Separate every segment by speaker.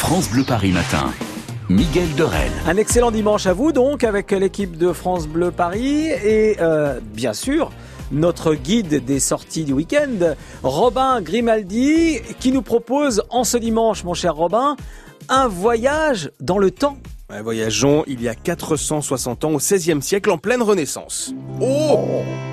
Speaker 1: France Bleu Paris Matin. Miguel Dorel.
Speaker 2: Un excellent dimanche à vous donc avec l'équipe de France Bleu Paris et euh, bien sûr notre guide des sorties du week-end, Robin Grimaldi, qui nous propose en ce dimanche, mon cher Robin, un voyage dans le temps.
Speaker 3: Ouais, voyageons il y a 460 ans au XVIe siècle en pleine Renaissance. Oh,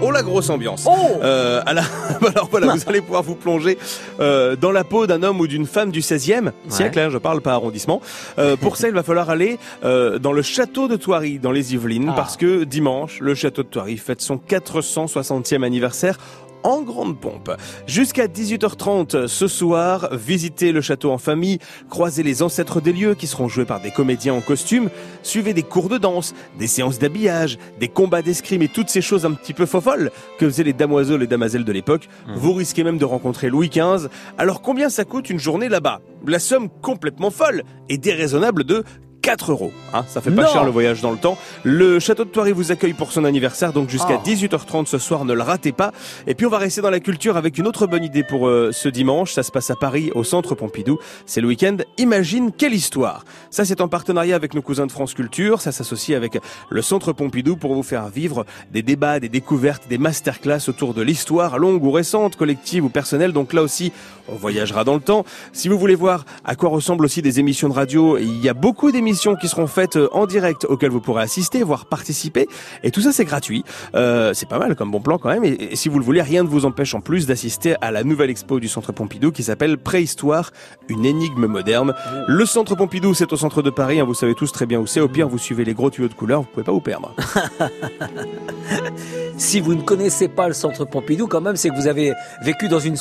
Speaker 3: oh la grosse ambiance.
Speaker 2: Oh
Speaker 3: Euh, à la- alors voilà, vous allez pouvoir vous plonger euh, dans la peau d'un homme ou d'une femme du XVIe siècle. hein, je parle pas arrondissement. Euh, pour ça, il va falloir aller euh, dans le château de Thoiry, dans les Yvelines,
Speaker 2: Ah.
Speaker 3: parce que dimanche, le château de Thoiry fête son 460e anniversaire en grande pompe. Jusqu'à 18h30 ce soir, visitez le château en famille, croisez les ancêtres des lieux qui seront joués par des comédiens en costume, suivez des cours de danse, des séances d'habillage, des combats d'escrime et toutes ces choses un petit peu fofolles que faisaient les damoiselles et damaselles de l'époque. Vous risquez même de rencontrer Louis XV. Alors combien ça coûte une journée là-bas? La somme complètement folle et déraisonnable de 4 euros. Hein, ça fait pas
Speaker 2: Non.
Speaker 3: cher le voyage dans le temps. Le château de Thoiry vous accueille pour son anniversaire, donc jusqu'à
Speaker 2: Oh.
Speaker 3: 18h30 ce soir, ne le ratez pas. Et puis on va rester dans la culture avec une autre bonne idée pour euh, ce dimanche. Ça se passe à Paris, au Centre Pompidou. C'est le week-end. Imagine quelle histoire. Ça, c'est en partenariat avec nos cousins de France Culture. Ça s'associe avec le Centre Pompidou pour vous faire vivre des débats, des découvertes, des masterclass autour de l'histoire, longue ou récente, collective ou personnelle. Donc là aussi, on voyagera dans le temps. Si vous voulez voir à quoi ressemblent aussi des émissions de radio, il y a beaucoup d'émissions qui seront faites euh, en direct auxquelles vous pourrez assister, voire participer. Et tout ça, c'est gratuit. Euh, c'est pas mal comme bon plan quand même. Et, si vous le voulez, rien ne vous empêche en plus d'assister à la nouvelle expo du Centre Pompidou qui s'appelle Préhistoire, une énigme moderne. Le Centre Pompidou, c'est au centre de Paris. hein, vous savez tous très bien où c'est. Au pire, vous suivez les gros tuyaux de couleur. Vous pouvez pas vous perdre.
Speaker 2: Si vous ne connaissez pas le centre Pompidou, quand même, c'est que vous avez vécu dans une,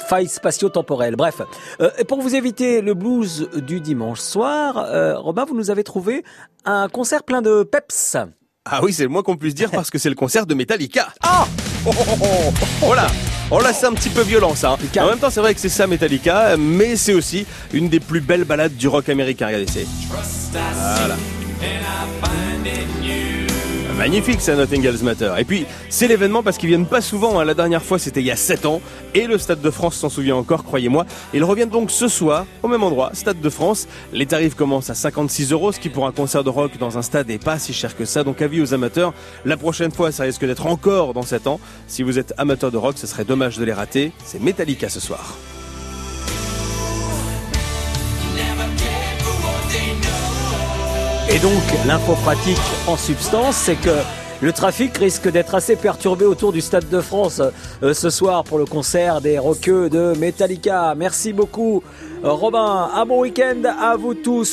Speaker 2: faille spatio-temporelle. Bref, Euh, pour vous éviter le blues du dimanche soir, euh, vous nous avez trouvé un concert plein de peps.
Speaker 3: Ah oui, c'est le moins qu'on puisse dire parce que c'est le concert de Metallica. Ah oh, oh, oh, oh. Voilà. Oh là, c'est un petit peu violent ça. hein. En même temps, c'est vrai que c'est ça Metallica, mais c'est aussi une des plus belles balades du rock américain. Regardez, c'est voilà. Magnifique, ça Nothing Else Matter. Et puis, c'est l'événement parce qu'ils viennent pas souvent. hein. La dernière fois, c'était il y a 7 ans. Et le Stade de France s'en souvient encore, croyez-moi. Ils reviennent donc ce soir, au même endroit, Stade de France. Les tarifs commencent à 56 euros, ce qui pour un concert de rock dans un stade n'est pas si cher que ça. Donc, avis aux amateurs. La prochaine fois, ça risque d'être encore dans 7 ans. Si vous êtes amateur de rock, ce serait dommage de les rater. C'est Metallica ce soir.
Speaker 2: Et donc, l'info pratique en substance, c'est que le trafic risque d'être assez perturbé autour du Stade de France euh, ce soir pour le concert des roqueux de Metallica. Merci beaucoup, Robin. Un bon week-end à vous tous.